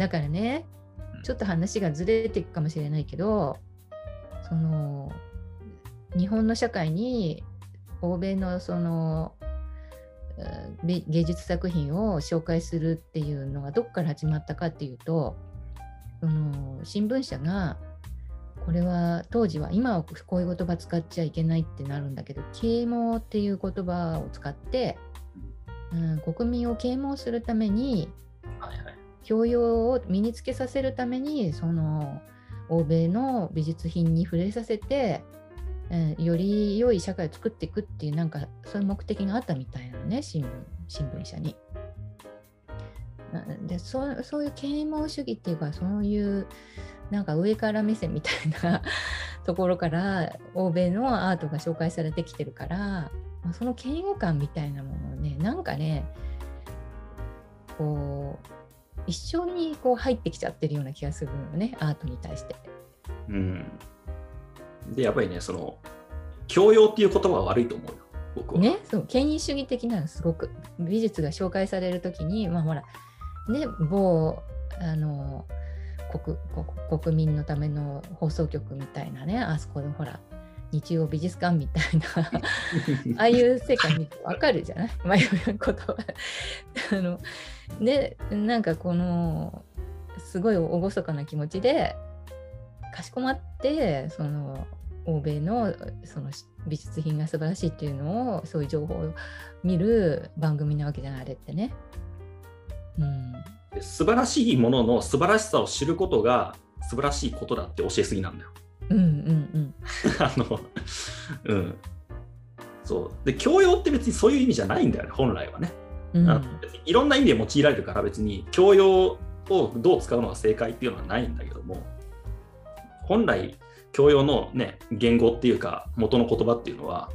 だからねちょっと話がずれていくかもしれないけどその日本の社会に欧米のその芸術作品を紹介するっていうのがどこから始まったかっていうとその新聞社がこれは当時は今はこういう言葉使っちゃいけないってなるんだけど啓蒙っていう言葉を使って、うん、国民を啓蒙するために、教養を身につけさせるためにその欧米の美術品に触れさせて、うん、より良い社会を作っていくっていうなんかそういう目的があったみたいなね新聞新聞社に。でそそういう啓蒙主義っていうかそういうなんか上から目線みたいな ところから欧米のアートが紹介されてきてるから、その嫌悪感みたいなものをねなんかねこう一緒にこう入ってきちゃってるような気がするのねアートに対して。うん、でやっぱりねその教養っていう言葉は悪いと思うよ僕は。ねそう権威主義的なのすごく美術が紹介される時にまあほらね某あの国国民のための放送局みたいなねあそこでほら日曜美術館みたいな ああいう世界見てわかるじゃない？まあいうことは あのでなんかこのすごい厳かな気持ちでかしこまってその欧米のその美術品が素晴らしいっていうのをそういう情報を見る番組なわけじゃないあれってね。うん、素晴らしいものの素晴らしさを知ることが素晴らしいことだって教えすぎなんだよ。うんうんうん。あの、うん。そう。で、教養って別にそういう意味じゃないんだよね、本来はね。うん、いろんな意味で用いられるから別に教養をどう使うのが正解っていうのはないんだけども、本来、教養のね、言語っていうか、元の言葉っていうのは、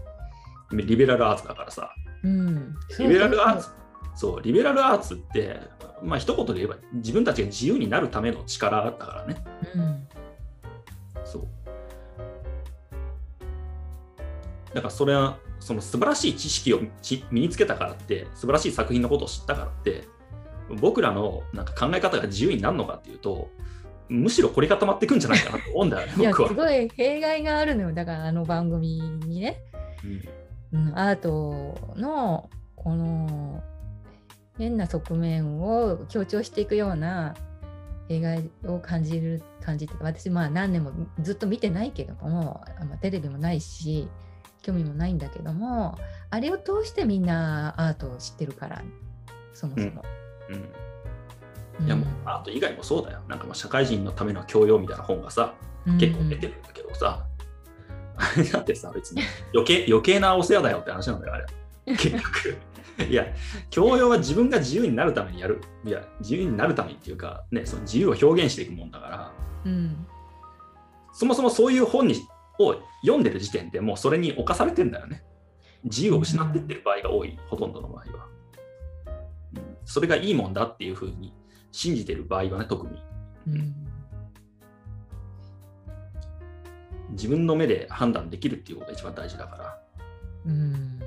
リベラルアーツだからさ。うん、リベラルアーツそう、リベラルアーツって、まあ一言で言えば自分たちが自由になるための力だからね。うん、だからそれはその素晴らしい知識を身につけたからって素晴らしい作品のことを知ったからって僕らのなんか考え方が自由になるのかっていうとむしろ凝り固まっていくんじゃないかなと思うんだよね いやすごい弊害があるのよだからあの番組にね、うん、うん、アートのこの変な側面を強調していくような映画を感じる感じって私まあ何年もずっと見てないけども、まあ、テレビもないし興味もないんだけどもあれを通してみんなアートを知ってるからそもそも。うん、うん、いやもうアート以外もそうだよ。なんかまあ社会人のための教養みたいな本がさ、結構出てるんだけどさ、あ れだってさ、別に余計余計なお世話だよって話なんだよ、あれ。結局。いや、教養は自分が自由になるためにやる。いや、自由になるためにっていうか、ね、その自由を表現していくもんだから、うん、そもそもそういう本にを読んでる時点でもうそれに侵されてんだよね。自由を失ってってる場合が多い、ほとんどの場合は。うん、それがいいもんだっていうふうに信じてる場合はね、特に。うん、自分の目で判断できるっていうことが一番大事だから。うん、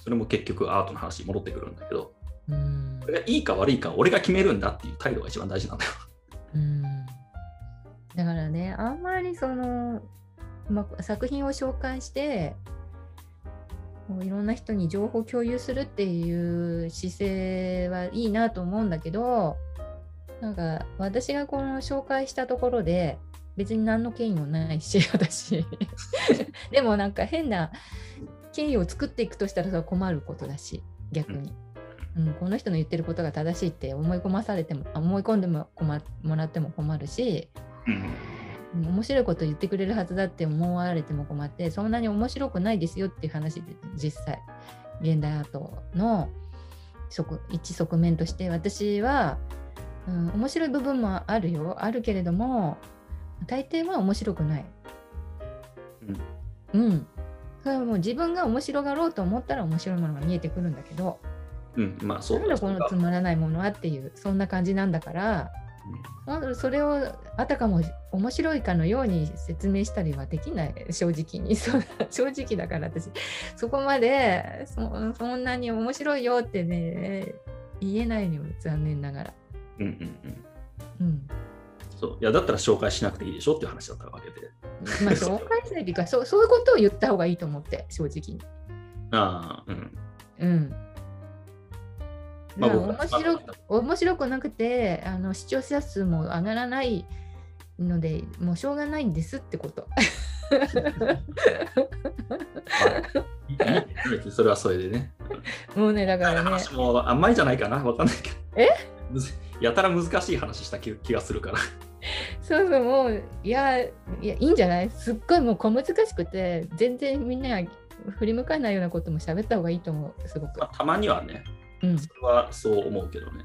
それも結局アートの話に戻ってくるんだけど、うん、それがいいか悪いか俺が決めるんだっていう態度が一番大事なんだよ。うん、だからね、あんまりそのまあ、作品を紹介してもういろんな人に情報共有するっていう姿勢はいいなと思うんだけどなんか私がこの紹介したところで別に何の権威もないし私。でもなんか変な権威を作っていくとしたらそれは困ることだし逆に、うん、この人の言ってることが正しいって思い込まされても思い込んでももらっても困るし、うん面白いこと言ってくれるはずだって思われても困ってそんなに面白くないですよっていう話で実際現代アートの一側面として私は、うん、面白い部分もあるよあるけれども大抵は面白くない。うん、うん、それはもう自分が面白がろうと思ったら面白いものが見えてくるんだけど、うん。まあ、そうなんだこのつまらないものはっていうそんな感じなんだからそれをあたかも面白いかのように説明したりはできない正直に正直だから私そこまでそんなに面白いよってね言えないのよ残念ながら。うんうんうんうん。そういやだったら紹介しなくていいでしょっていう話だったわけで。まあ、紹介するっていうかそう、そういうことを言った方がいいと思って、正直に。ああ、うん。うん。まあ面白く面白くなくてあの視聴者数も上がらないのでもうしょうがないんですってこと。それはそれでね。もうねだからね話もあんまりじゃないかな、わかんないけど。え？やたら難しい話した気気がするから。そうそうもういやいやいいんじゃない？すっごいもう小難しくて全然みんなが振り向かないようなことも喋った方がいいと思うすごくま。あ、たまにはね、うんそれはそう思うけどね。